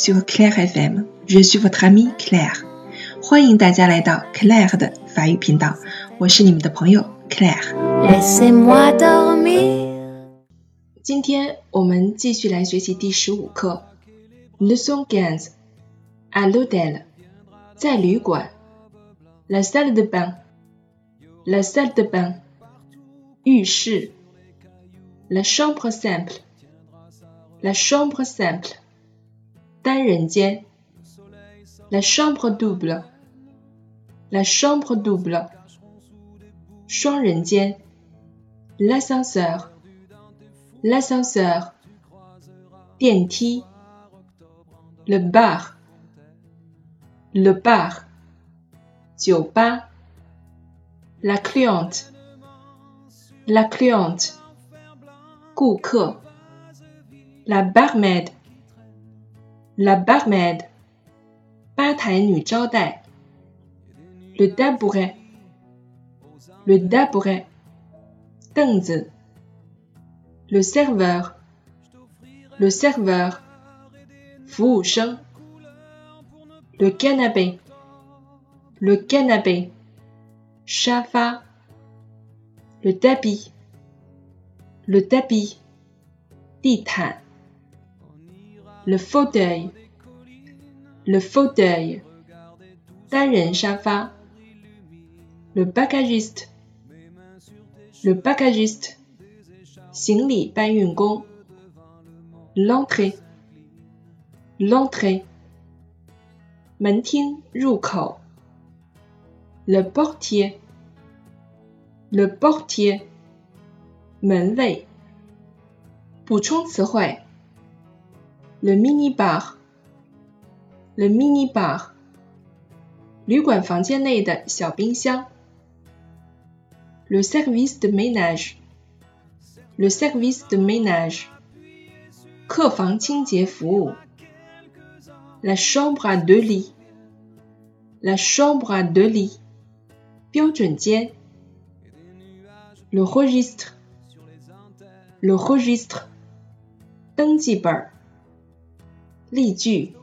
sur Claire FM，je suis votre amie Claire。欢迎大家来到 Claire 的法语频道，我是你们的朋友 Claire。 Laissez-moi dormir. 今天我们继续来学习第十五课，Leçon quinze à l'hôtel，在旅馆，la salle de bain，la salle de bain，浴室，la chambre simple，la chambre simple， 单人间，la chambre double，la chambre double，双人间，l'ascenseur。l'ascenseur, 电梯，le bar, le bar, 酒吧，la cliente, la cliente, 顾客，la barmaid, la barmaid, 吧台女招待，le tabouret, le tabouret, 凳子。le serveur, le serveur, 服务生 le canapé, le canapé, 沙发 le tapis, le tapis, 地毯 le fauteuil, le fauteuil, 单人沙发 le bagagiste, le bagagiste, 行李搬运工，l'entrée l'entrée 门厅入口，le portier le portier 门卫。补充词汇 ，le mini bar le mini bar 旅馆房间内的小冰箱，le service de ménage le service de ménage, 客房清洁服务，la chambre à deux lits, la chambre à deux lits, 标准间，le registre, le registre, 登记本儿， 例句，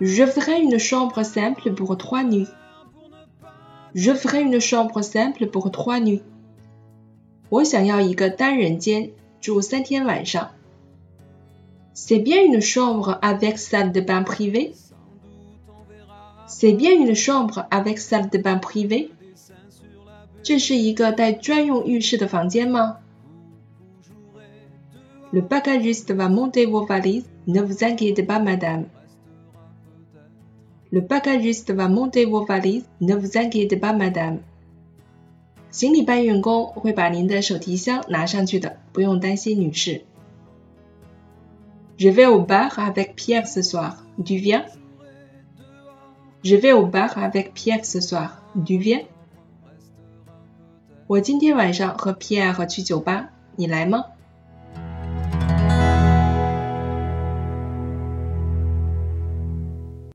je ferai une chambre simple pour trois nuits, je ferai une chambre simple pour trois nuits. 我想要一个单人间，住三天晚上。C'est bien une chambre avec salle de bain privée. C'est bien une chambre avec salle de bain privée. 这是一个带专用浴室的房间吗 ？Le bagagiste va monter vos valises. Ne vous inquiétez pas, madame. Le bagagiste va monter vos valises. Ne vous inquiétez pas, madame. 行李搬运工会把您的手提箱拿上去的，不用担心，女士。Je vais au bar avec Pierre ce soir. Tu viens? Je vais au bar avec Pierre ce soir. Tu viens? 我今天晚上和 Pierre 去酒吧，你来吗